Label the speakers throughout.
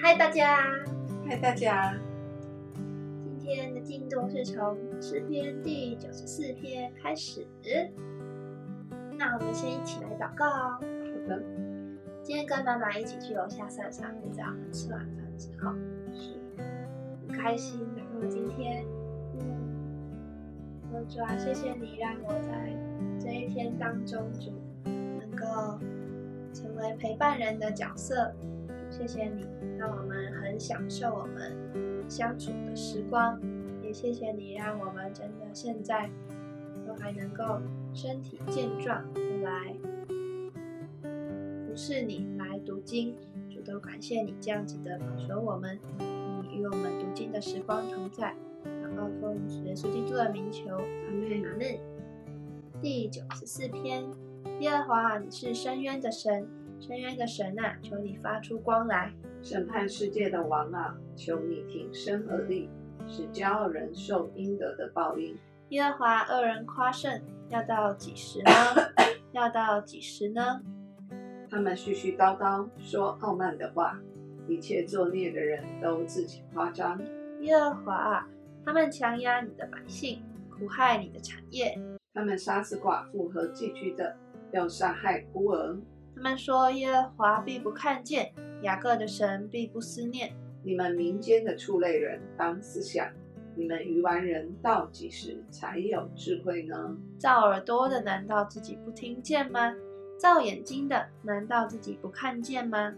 Speaker 1: 嗨，大家！
Speaker 2: 嗨，大家！
Speaker 1: 今天的进度是从诗篇第九十四篇开始。那我们先一起来祷告。好
Speaker 2: 的。
Speaker 1: 今天跟妈妈一起去楼下散散步，在我们吃完饭之后，是很开心。然后今天，嗯，主啊，谢谢你让我在这一天当中，主能够成为陪伴人的角色。谢谢你，让我们很享受我们相处的时光。也谢谢你，让我们真的现在都还能够身体健壮来服侍你，来读经。主都感谢你这样子的保守我们，你与我们读经的时光同在。然后奉耶稣基督的名求，阿门阿门。第九十四篇，耶和华，你是深渊的神。深渊的神啊，求你发出光来；
Speaker 2: 审判世界的王啊，求你挺身而立，使骄傲人受应得的报应。
Speaker 1: 耶和华恶人夸胜，要到几时呢？要到几时呢？
Speaker 2: 他们絮絮叨叨说傲慢的话，一切作孽的人都自己夸张。
Speaker 1: 耶和华，他们强压你的百姓，苦害你的产业。
Speaker 2: 他们杀死寡妇和寄居的，要杀害孤儿。
Speaker 1: 他们说：“耶和华必不看见，雅各的神必不思念。
Speaker 2: 你们民间的畜类人当思想，你们愚顽人到几时才有智慧呢？
Speaker 1: 造耳朵的难道自己不听见吗？造眼睛的难道自己不看见吗？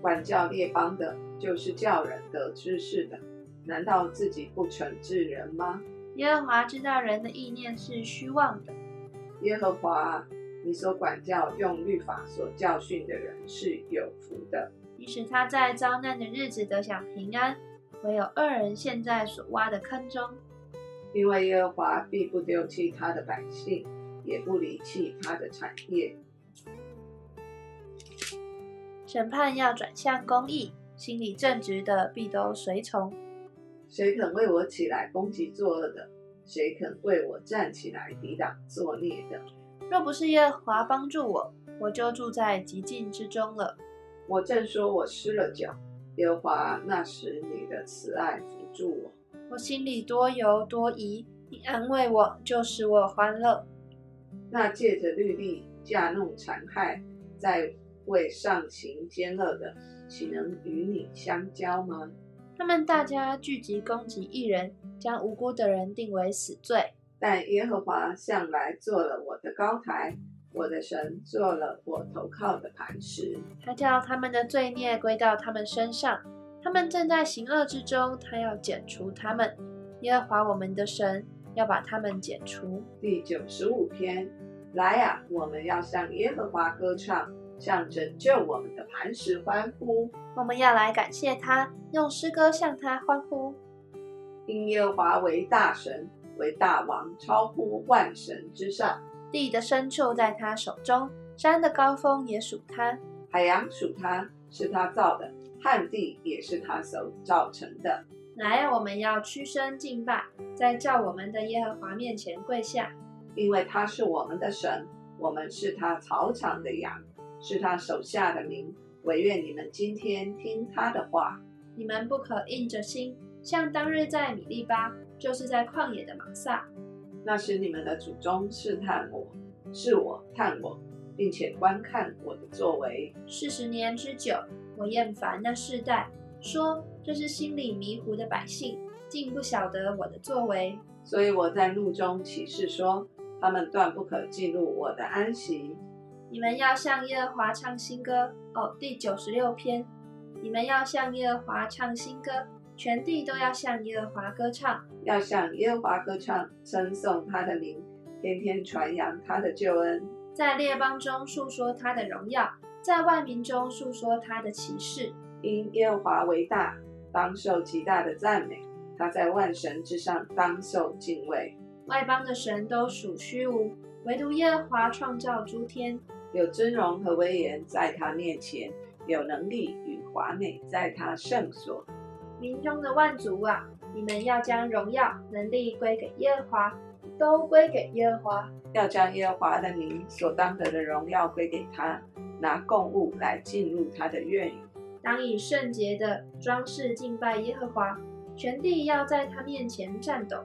Speaker 2: 管教列邦的，就是叫人得知识的，难道自己不惩治人吗？
Speaker 1: 耶和华知道人的意念是虚妄的。
Speaker 2: 耶和华。”你所管教、用律法所教训的人是有福的。
Speaker 1: 你使他在遭难的日子得享平安，唯有恶人陷在所挖的坑中。
Speaker 2: 因为耶和华必不丢弃他的百姓，也不离弃他的产业。
Speaker 1: 审判要转向公义，心里正直的必都随从。
Speaker 2: 谁肯为我起来攻击作恶的？谁肯为我站起来抵挡作孽的？
Speaker 1: 若不是耶和华帮助我，我就住在极境之中了。
Speaker 2: 我正说我失了脚，耶和华那时你的慈爱扶住我。
Speaker 1: 我心里多忧多疑，你安慰我，就使我欢乐。
Speaker 2: 那借着律例架弄残害，在为上行奸恶的，岂能与你相交吗？
Speaker 1: 他们大家聚集攻击一人，将无辜的人定为死罪。
Speaker 2: 但耶和华向来做了我的高台，我的神做了我投靠的磐石。
Speaker 1: 他叫他们的罪孽归到他们身上，他们正在行恶之中，他要剪除他们。耶和华我们的神要把他们剪除。
Speaker 2: 第九十五篇，来呀，我们要向耶和华歌唱，向拯救我们的磐石欢呼。
Speaker 1: 我们要来感谢他，用诗歌向他欢呼。
Speaker 2: 因耶和华为大神。为大王，超乎万神之上。
Speaker 1: 地的深处在他手中，山的高峰也属他，
Speaker 2: 海洋属他，是他造的；旱地也是他手造成的。
Speaker 1: 来，我们要屈身敬拜，在叫我们的耶和华面前跪下，
Speaker 2: 因为他是我们的神，我们是他草场的羊，是他手下的民。唯愿你们今天听他的话，
Speaker 1: 你们不可硬着心，像当日在米利巴。就是在旷野的玛撒，
Speaker 2: 那时你们的祖宗试探我，是我探我，并且观看我的作为。
Speaker 1: 四十年之久，我厌烦那世代，说这是心里迷糊的百姓，竟不晓得我的作为。
Speaker 2: 所以我在怒中起誓说，他们断不可进入我的安息。
Speaker 1: 你们要向耶和华唱新歌哦，第九十六篇，你们要向耶和华唱新歌。全地都要向耶和华歌唱，
Speaker 2: 要向耶和华歌唱，称颂他的名，天天传扬他的救恩，
Speaker 1: 在列邦中述说他的荣耀，在万民中述说他的奇事。
Speaker 2: 因耶和华为大，当受极大的赞美；他在万神之上，当受敬畏。
Speaker 1: 外邦的神都属虚无，唯独耶和华创造诸天，
Speaker 2: 有尊荣和威严在他面前，有能力与华美在他圣所。
Speaker 1: 民中的万族啊，你们要将荣耀、能力归给耶和华，都归给耶和华。
Speaker 2: 要将耶和华的名所当得的荣耀归给他，拿供物来进入他的院宇。
Speaker 1: 当以圣洁的装饰敬拜耶和华，全地要在他面前颤抖。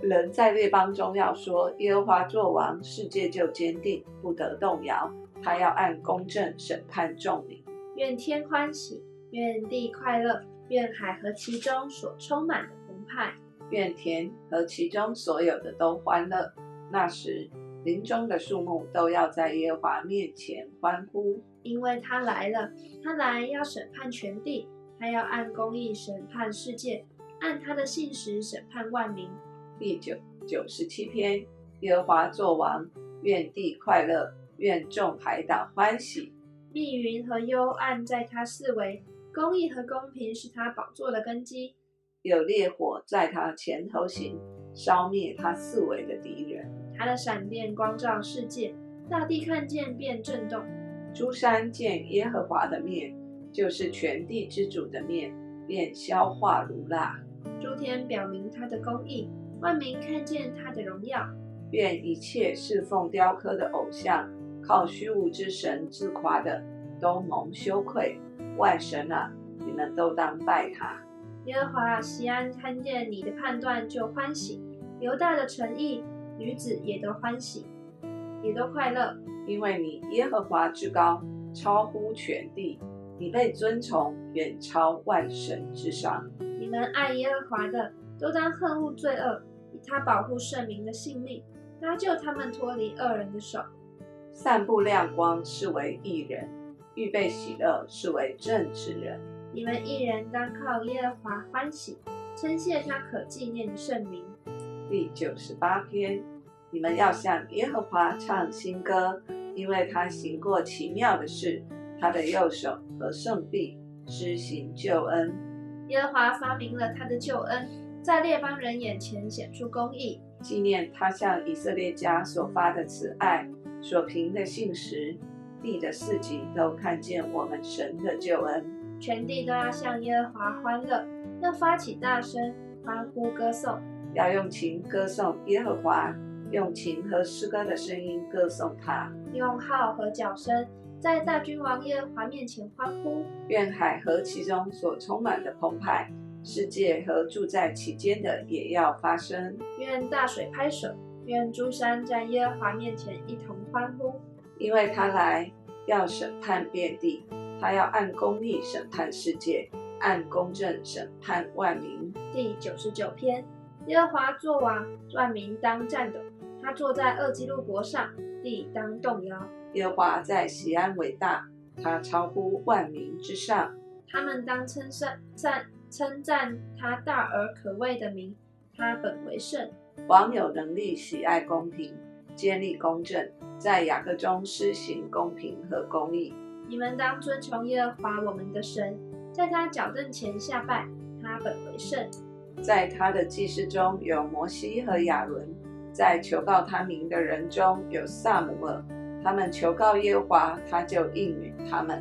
Speaker 2: 人在列邦中要说：耶和华作王，世界就坚定，不得动摇。他要按公正审判众民。
Speaker 1: 愿天欢喜，愿地快乐，愿海和其中所充满的澎湃，
Speaker 2: 愿田和其中所有的都欢乐。那时，林中的树木都要在耶和华面前欢呼，
Speaker 1: 因为他来了。他来要审判全地，他要按公义审判世界，按他的信实审判万民。
Speaker 2: 第九九十七篇：耶和华作王，愿地快乐，愿众海岛欢喜。
Speaker 1: 密云和幽暗在他四围，公义和公平是他宝座的根基。
Speaker 2: 有烈火在他前头行，烧灭他四围的敌人。
Speaker 1: 他的闪电光照世界，大地看见便震动。
Speaker 2: 诸山见耶和华的面，就是全地之主的面，便消化如蜡。
Speaker 1: 诸天表明他的公义，万民看见他的荣耀。
Speaker 2: 愿一切侍奉雕刻的偶像、靠虚无之神自夸的，都蒙羞愧。万神啊，你们都当拜他。
Speaker 1: 耶和华西安看见你的判断就欢喜，犹大的诚意。女子也都欢喜，也都快乐，
Speaker 2: 因为你耶和华之高，超乎全地，你被尊崇，远超万神之上。
Speaker 1: 你们爱耶和华的，都当恨恶罪恶，以他保护圣民的性命，搭救他们脱离恶人的手。
Speaker 2: 散布亮光是为一人，预备喜乐是为正直人。
Speaker 1: 你们一人当靠耶和华欢喜，称谢他可纪念的圣名。
Speaker 2: 第九十八篇，你们要向耶和华唱新歌，因为他行过奇妙的事，他的右手和圣臂施行救恩。
Speaker 1: 耶和华发明了他的救恩，在列邦人眼前显出公义，
Speaker 2: 纪念他向以色列家所发的慈爱，所凭的信实，地的四极都看见我们神的救恩。
Speaker 1: 全地都要向耶和华欢乐，要发起大声欢呼歌颂。
Speaker 2: 要用琴歌颂耶和华，用琴和诗歌的声音歌颂他，
Speaker 1: 用号和角声在大君王耶和华面前欢呼。
Speaker 2: 愿海和其中所充满的澎湃，世界和住在其间的也要发声。
Speaker 1: 愿大水拍手，愿诸山在耶和华面前一同欢呼，
Speaker 2: 因为他来要审判遍地，他要按公义审判世界，按公正审判万民。
Speaker 1: 第九十九篇。耶和华作王，万民当战斗。他坐在二基路国上，地当动摇。
Speaker 2: 耶和华在西安伟大，他超乎万民之上。
Speaker 1: 他们当称赞赞称赞他大而可畏的名。他本为圣，
Speaker 2: 王有能力，喜爱公平，建立公正，在雅各中施行公平和公义。
Speaker 1: 你们当遵从耶和华我们的神，在他脚凳前下拜。他本为圣。
Speaker 2: 在他的祭司中有摩西和亚伦，在求告他名的人中有萨姆尔。他们求告耶和华，他就应允他们。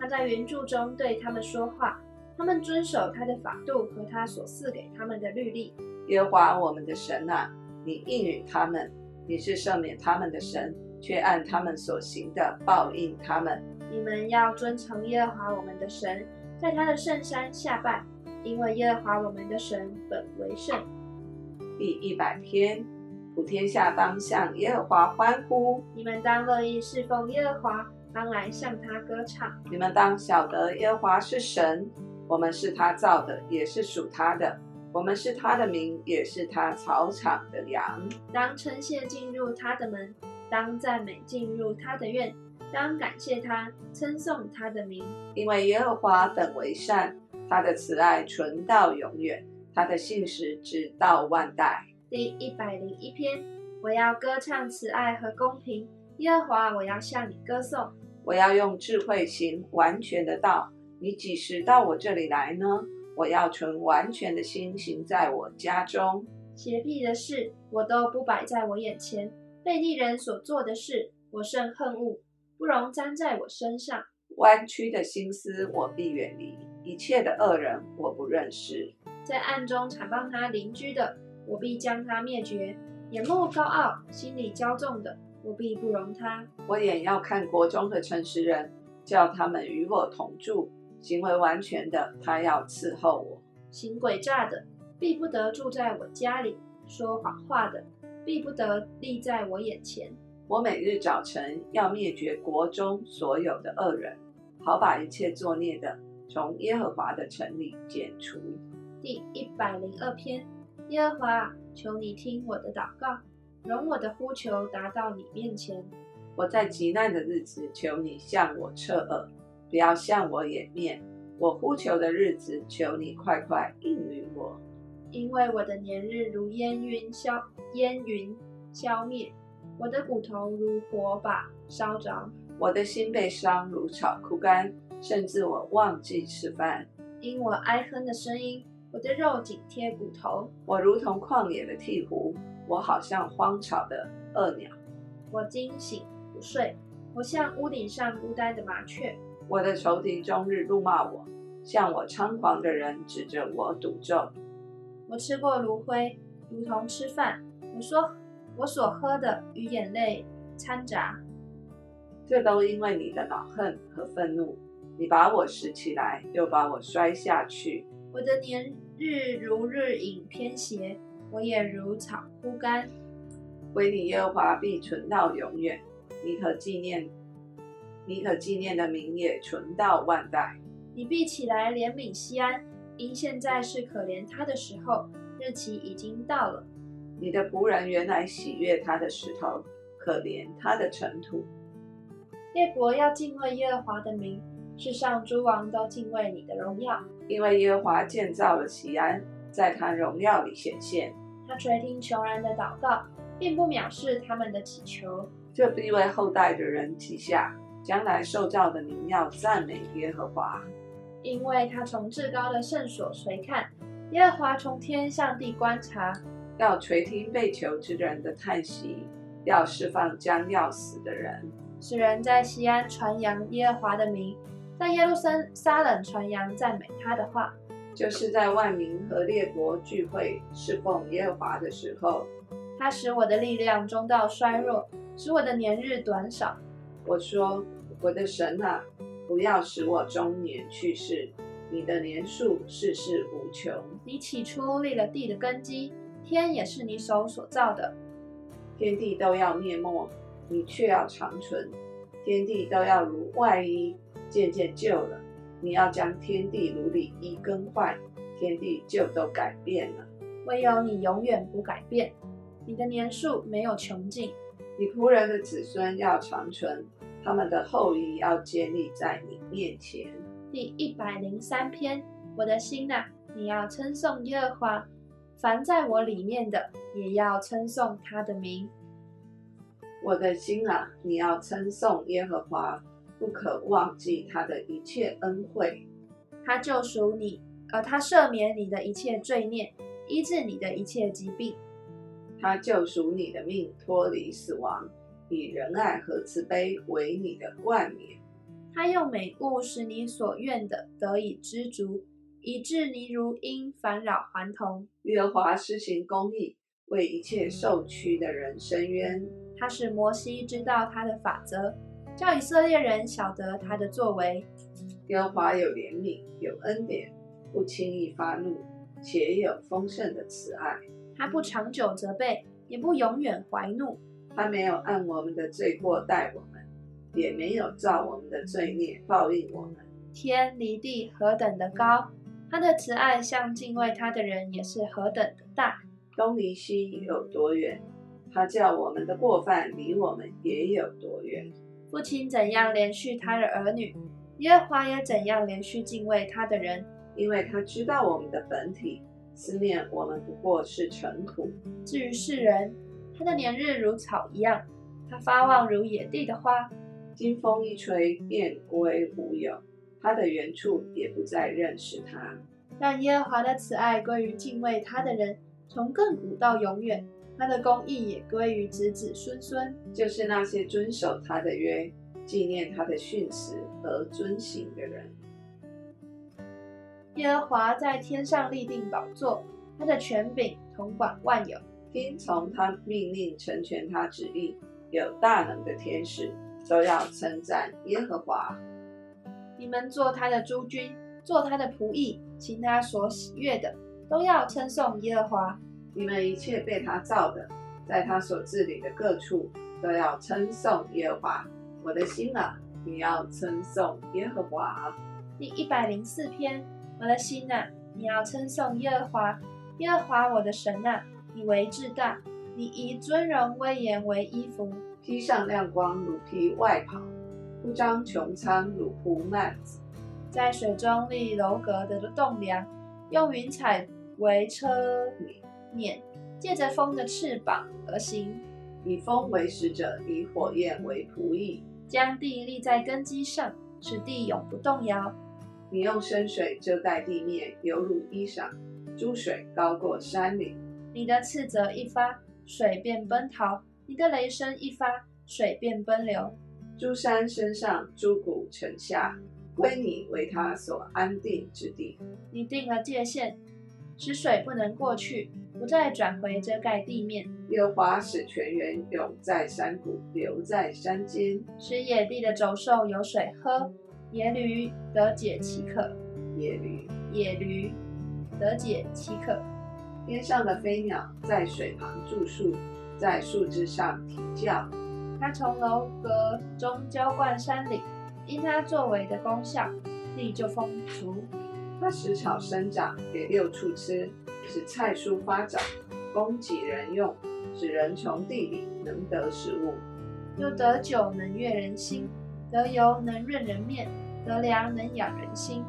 Speaker 1: 他在原著中对他们说话，他们遵守他的法度和他所赐给他们的律例。
Speaker 2: 耶和华我们的神啊，你应允他们，你是赦免他们的神，却按他们所行的报应他们。
Speaker 1: 你们要遵从耶和华我们的神，在他的圣山下拜。因为耶和华我们的神本为圣。
Speaker 2: 第一百篇，普天下当向耶和华欢呼。
Speaker 1: 你们当乐意侍奉耶和华，当来向他歌唱。
Speaker 2: 你们当晓得耶和华是神，我们是他造的，也是属他的。我们是他的名，也是他草场的羊。
Speaker 1: 当称谢进入他的门，当赞美进入他的院，当感谢他，称颂他的名。
Speaker 2: 因为耶和华本为善。他的慈爱存到永远，他的信实直到万代。
Speaker 1: 第一百零一篇，我要歌唱慈爱和公平，耶和华，我要向你歌颂。
Speaker 2: 我要用智慧行完全的道。你几时到我这里来呢？我要存完全的心行在我家中。
Speaker 1: 邪僻的事，我都不摆在我眼前；被利人所做的事，我甚恨恶，不容沾在我身上。
Speaker 2: 弯曲的心思，我必远离。一切的恶人，我不认识。
Speaker 1: 在暗中残谤他邻居的，我必将他灭绝。眼目高傲、心里骄纵的，我必不容他。
Speaker 2: 我也要看国中的诚实人，叫他们与我同住，行为完全的，他要伺候我；
Speaker 1: 行诡诈的，必不得住在我家里；说谎话的，必不得立在我眼前。
Speaker 2: 我每日早晨要灭绝国中所有的恶人，好把一切作孽的从耶和华的城里剪除。
Speaker 1: 第一百零二篇，耶和华，求你听我的祷告，容我的呼求达到你面前。
Speaker 2: 我在极难的日子，求你向我侧耳，不要向我掩面。我呼求的日子，求你快快应允我，
Speaker 1: 因为我的年日如烟云消，烟云消灭。我的骨头如火把烧着，
Speaker 2: 我的心被伤如草枯干，甚至我忘记吃饭。
Speaker 1: 因我哀哼的声音，我的肉紧贴骨头。
Speaker 2: 我如同旷野的鹈鹕，我好像荒草的恶鸟。
Speaker 1: 我惊醒不睡，我像屋顶上孤单的麻雀。
Speaker 2: 我的仇敌终日怒骂我，向我猖狂的人指着我赌咒。
Speaker 1: 我吃过炉灰，如同吃饭。我说。我所喝的与眼泪掺杂，
Speaker 2: 这都因为你的恼恨和愤怒。你把我拾起来，又把我摔下去。
Speaker 1: 我的年日如日影偏斜，我也如草枯干。
Speaker 2: 唯你耶和华必存到永远，你可纪念，你可纪念的名也存到万代。
Speaker 1: 你必起来怜悯西安，因现在是可怜他的时候，日期已经到了。
Speaker 2: 你的仆人原来喜悦他的石头，可怜他的尘土。
Speaker 1: 列国要敬畏耶和华的名，世上诸王都敬畏你的荣耀。
Speaker 2: 因为耶和华建造了西安，在他荣耀里显现。
Speaker 1: 他垂听穷人的祷告，并不藐视他们的祈求。
Speaker 2: 这必为后代的人记下，将来受造的民要赞美耶和华。
Speaker 1: 因为他从至高的圣所垂看，耶和华从天向地观察。
Speaker 2: 要垂听被囚之人的叹息，要释放将要死的人，
Speaker 1: 使人在西安传扬耶和华的名，在耶路撒冷传扬赞美他的话。
Speaker 2: 就是在万民和列国聚会侍奉耶和华的时候，
Speaker 1: 他使我的力量中到衰弱，使我的年日短少。
Speaker 2: 我说：我的神啊，不要使我中年去世。你的年数世世无穷。
Speaker 1: 你起初立了地的根基。天也是你手所造的，
Speaker 2: 天地都要灭没，你却要长存。天地都要如外衣渐渐旧了，你要将天地如里衣更换，天地就都改变了。
Speaker 1: 唯有你永远不改变，你的年数没有穷尽。
Speaker 2: 你仆人的子孙要长存，他们的后裔要建立在你面前。
Speaker 1: 第一百零三篇，我的心呐，你要称颂耶和华。凡在我里面的，也要称颂他的名。
Speaker 2: 我的心啊，你要称颂耶和华，不可忘记他的一切恩惠。
Speaker 1: 他救赎你，而他赦免你的一切罪孽，医治你的一切疾病。
Speaker 2: 他救赎你的命，脱离死亡，以仁爱和慈悲为你的冠冕。
Speaker 1: 他用美物使你所愿的得以知足。以致你如因烦扰还童。
Speaker 2: 耶和华施行公义，为一切受屈的人伸冤。
Speaker 1: 他使摩西知道他的法则，叫以色列人晓得他的作为。
Speaker 2: 耶和华有怜悯，有恩典，不轻易发怒，且有丰盛的慈爱。
Speaker 1: 他不长久责备，也不永远怀怒。
Speaker 2: 他没有按我们的罪过待我们，也没有照我们的罪孽报应我们。
Speaker 1: 天离地何等的高！他的慈爱向敬畏他的人也是何等的大，
Speaker 2: 东离西有多远？他叫我们的过犯离我们也有多远？
Speaker 1: 父亲怎样连续他的儿女，耶和华也怎样连续敬畏他的人，
Speaker 2: 因为他知道我们的本体，思念我们不过是尘土。
Speaker 1: 至于世人，他的年日如草一样，他发旺如野地的花，
Speaker 2: 金风一吹便归无有。他的原处也不再认识他，
Speaker 1: 让耶和华的慈爱归于敬畏他的人，从亘古到永远。他的公义也归于子子孙孙，
Speaker 2: 就是那些遵守他的约、纪念他的训词和遵行的人。
Speaker 1: 耶和华在天上立定宝座，他的权柄统管万有，
Speaker 2: 听从他命令、成全他旨意、有大能的天使，都要称赞耶和华。
Speaker 1: 你们做他的诸君，做他的仆役，行他所喜悦的，都要称颂耶和华。
Speaker 2: 你们一切被他造的，在他所治理的各处，都要称颂耶和华。我的心啊，你要称颂耶和华。
Speaker 1: 第一百零四篇，我的心啊，你要称颂耶和华。耶和华我的神啊，你为至大，你以尊荣威严为衣服，
Speaker 2: 披上亮光如披外袍，铺张穹苍如铺幔子，
Speaker 1: 在水中立楼阁的栋梁，用云彩为车辇，借着风的翅膀而行，
Speaker 2: 以风为使者，以火焰为仆役，
Speaker 1: 将地立在根基上，使地永不动摇。
Speaker 2: 你用深水遮盖地面，犹如衣裳；珠水高过山岭。
Speaker 1: 你的斥责一发，水便奔逃；你的雷声一发，水便奔流。
Speaker 2: 诸山升上，诸谷城下，归你为他所安定之地。
Speaker 1: 你定了界限，使水不能过去，不再转回遮盖地面。
Speaker 2: 耶和华使泉源涌在山谷，流在山间，
Speaker 1: 使野地的走兽有水喝。野驴得解其渴，
Speaker 2: 野驴，
Speaker 1: 野驴得解其渴。
Speaker 2: 天上的飞鸟在水旁住宿，在树枝上啼叫。
Speaker 1: 它从楼阁中浇灌山岭，因它作为的功效，地就丰足。
Speaker 2: 它使草生长，给六畜吃；使菜蔬发长，供给人用；使人从地里能得食物，
Speaker 1: 又得酒能悦人心，得油能润人面。得粮能养人心，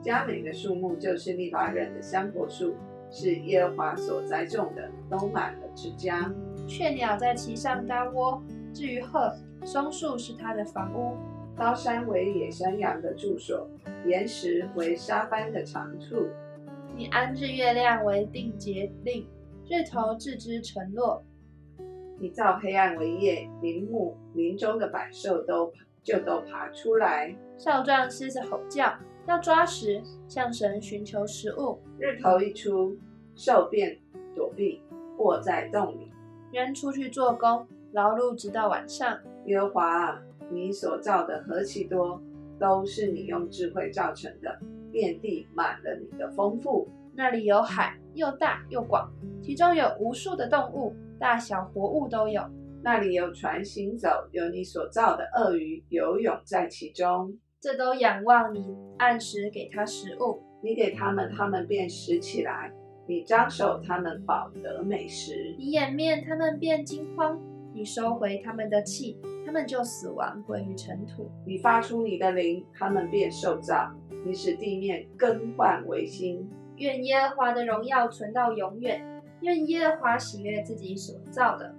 Speaker 2: 佳美的树木就是利巴人的香柏树，是耶和华所栽种的，都满了枝浆。
Speaker 1: 雀鸟在其上搭窝。至于鹤，松树是它的房屋。
Speaker 2: 高山为野山羊的住所，岩石为沙斑的长处。
Speaker 1: 你安置月亮为定节令，日头置之沉落。
Speaker 2: 你造黑暗为夜，林木林中的百兽都就都爬出来。
Speaker 1: 少壮狮子吼叫，要抓食，向神寻求食物。
Speaker 2: 日头一出，兽便躲避，卧在洞里。
Speaker 1: 人出去做工，劳碌直到晚上。
Speaker 2: 耶和华啊，你所造的何其多，都是你用智慧造成的，遍地满了你的丰富。
Speaker 1: 那里有海，又大又广，其中有无数的动物，大小活物都有。
Speaker 2: 那里有船行走，有你所造的鳄鱼游泳在其中。
Speaker 1: 这都仰望你，按时给他食物。
Speaker 2: 你给他们，他们便食起来；你张手，他们饱得美食。
Speaker 1: 你掩面，他们便惊慌；你收回他们的气，他们就死亡，归于尘土。
Speaker 2: 你发出你的灵，他们便受造；你使地面更换为新。
Speaker 1: 愿耶和华的荣耀存到永远；愿耶和华喜悦自己所造的。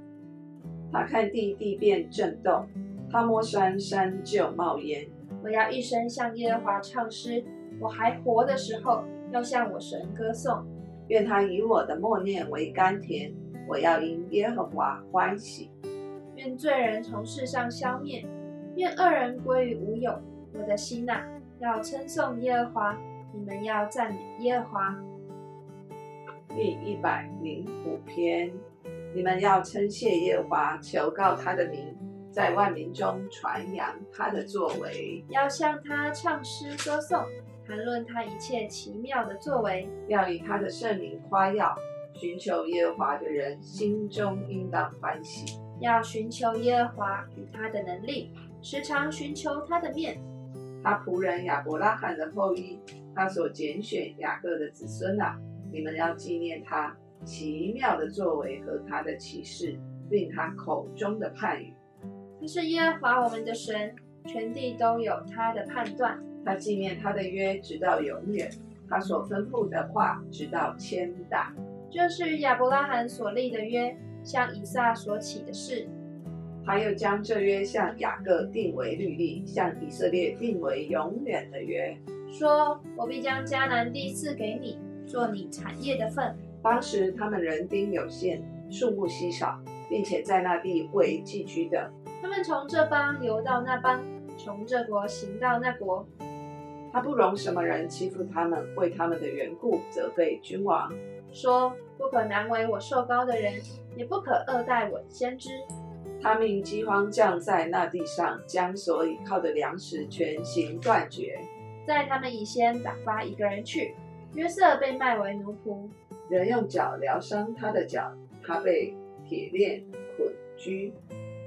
Speaker 2: 他看地，地便震动；他摸山，山就冒烟。
Speaker 1: 我要一生向耶和华唱诗，我还活的时候要向我神歌颂。
Speaker 2: 愿他以我的默念为甘甜，我要因耶和华欢喜。
Speaker 1: 愿罪人从世上消灭，愿恶人归于无有。我的心呐，要称颂耶和华，你们要赞美耶和华。
Speaker 2: 第一百零五篇，你们要称谢耶和华，求告他的名。在万民中传扬他的作为，
Speaker 1: 要向他唱诗歌颂，谈论他一切奇妙的作为，
Speaker 2: 要以他的圣名夸耀。寻求耶和华的人心中应当欢喜，
Speaker 1: 要寻求耶和华与他的能力，时常寻求他的面。
Speaker 2: 他仆人亚伯拉罕的后裔，他所拣选雅各的子孙啊，你们要纪念他奇妙的作为和他的启示，并他口中的判语。
Speaker 1: 是耶和华我们的神，全地都有他的判断。
Speaker 2: 他纪念他的约，直到永远；他所吩咐的话，直到千代。
Speaker 1: 这是亚伯拉罕所立的约，向以撒所起的事。
Speaker 2: 他又将这约向雅各定为律例，向以色列定为永远的约，
Speaker 1: 说：“我必将迦南地赐给你，做你产业的份。”
Speaker 2: 当时他们人丁有限，数目稀少，并且在那地为寄居的。
Speaker 1: 他们从这邦游到那邦，从这国行到那国。
Speaker 2: 他不容什么人欺负他们，为他们的缘故责备君王，
Speaker 1: 说：不可难为我受高的人，也不可恶待我先知。
Speaker 2: 他命饥荒降在那地上，将所倚靠的粮食全行断绝。
Speaker 1: 在他们以先打发一个人去，约瑟被卖为奴仆，
Speaker 2: 人用脚疗伤他的脚，他被铁链捆拘。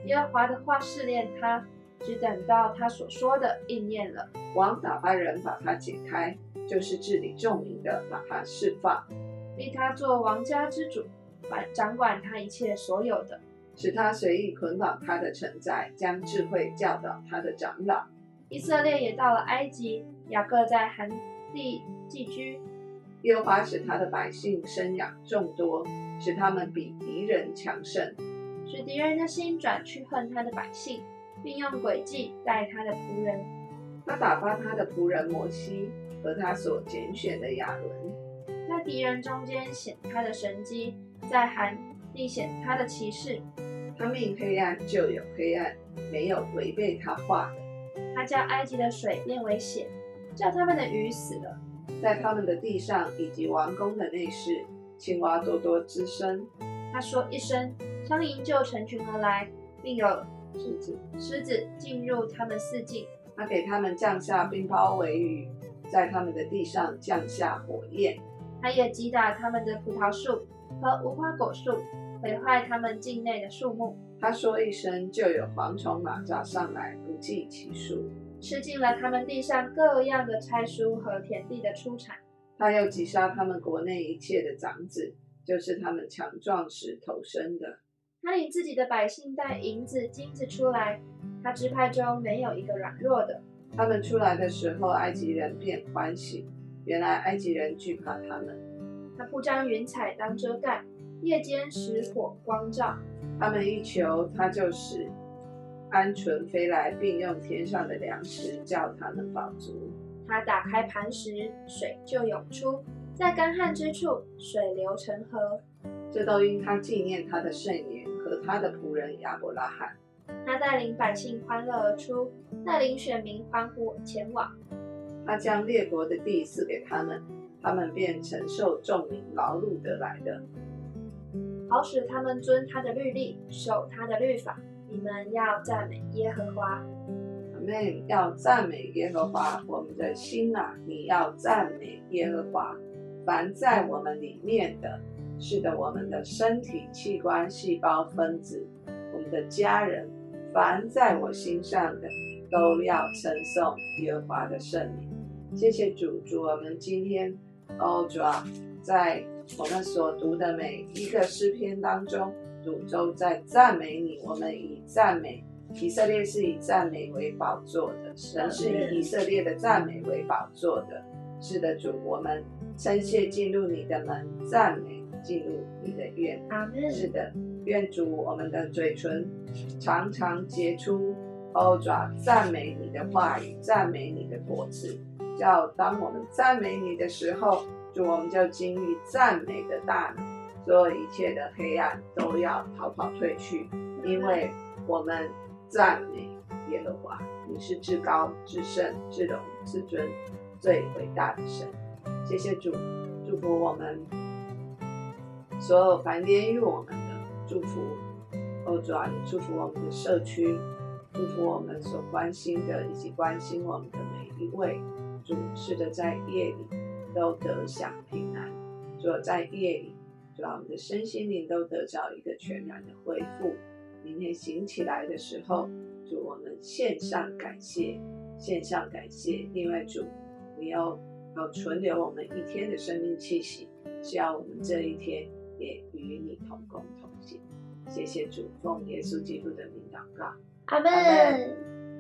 Speaker 1: 耶和华的话试炼他，只等到他所说的应验了。
Speaker 2: 王打发人把他解开，就是治理众民的，把他释放，
Speaker 1: 立他做王家之主，管掌管他一切所有的。
Speaker 2: 使他随意捆绑他的臣宰，将智慧教导他的长老。
Speaker 1: 以色列也到了埃及，雅各在韩地寄居。
Speaker 2: 耶和华使他的百姓生养众多，使他们比敌人强盛，
Speaker 1: 使敌人的心转去恨他的百姓，并用诡计待他的仆人。
Speaker 2: 他打发他的仆人摩西和他所拣选的亚伦，
Speaker 1: 在敌人中间显他的神迹，在韩地显他的骑士。
Speaker 2: 他命黑暗就有黑暗，没有违背他话的。
Speaker 1: 他叫埃及的水变为血，叫他们的鱼死了。
Speaker 2: 在他们的地上以及王宫的内室，青蛙多多滋生。
Speaker 1: 他说一声，苍蝇就成群而来，并有
Speaker 2: 狮子
Speaker 1: 狮子进入他们四境。
Speaker 2: 他给他们降下冰雹为雨，在他们的地上降下火焰。
Speaker 1: 他也击打他们的葡萄树和无花果树，毁坏他们境内的树木。
Speaker 2: 他说一声，就有蝗虫蚂蚱上来，不计其数。
Speaker 1: 吃尽了他们地上各样的菜蔬和田地的出产。
Speaker 2: 他又击杀他们国内一切的长子，就是他们强壮时投生的。
Speaker 1: 他领自己的百姓带银子、金子出来，他支派中没有一个软弱的。
Speaker 2: 他们出来的时候，埃及人便欢喜。原来埃及人惧怕他们。
Speaker 1: 他铺张云彩当遮盖，夜间使火光照。
Speaker 2: 他们一求，他就使。鹌鹑飞来，并用天上的粮食叫他们饱足。
Speaker 1: 他打开磐石，水就涌出，在干旱之处，水流成河。
Speaker 2: 这都因他纪念他的圣言和他的仆人亚伯拉罕。
Speaker 1: 他带领百姓欢乐而出，带领选民欢呼前往。
Speaker 2: 他将列国的地赐给他们，他们便承受众民劳碌得来的，
Speaker 1: 好使他们遵他的律例，守他的律法。你们要赞美耶和华，
Speaker 2: 我们要赞美耶和华。我们的心啊，你要赞美耶和华。凡在我们里面的，是的，我们的身体器官、细胞、分子，我们的家人，凡在我心上的，都要称颂耶和华的圣名。谢谢主，主我们今天哦，主啊，在我们所读的每一个诗篇当中。主都在赞美你，我们以赞美以色列是以赞美为宝座的，神是以以色列的赞美为宝座的。是的，主，我们称谢进入你的门，赞美进入你的院。是的，愿主我们的嘴唇常常结出欧爪赞美你的话语，赞美你的果子。叫当我们赞美你的时候，主我们就经历赞美的大能。所有一切的黑暗都要逃跑退去，因为我们赞美耶和华，你是至高、至圣、至荣、至尊、最伟大的神。谢谢主，祝福我们所有凡连于我们的祝福。哦，主啊，祝福我们的社区，祝福我们所关心的以及关心我们的每一位。主，是的，在夜里都得享平安。主，在夜里。让我们的身心灵都得到一个全然的恢复。明天醒起来的时候，祝我们献上感谢，献上感谢，另外主，你要要存留我们一天的生命气息，只要我们这一天也与你同工同行。谢谢主，奉耶稣基督的名祷告，
Speaker 1: 阿门。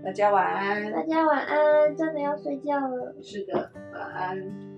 Speaker 2: 大家晚安。
Speaker 1: 大家晚安，真的要睡觉了。
Speaker 2: 是的，晚安。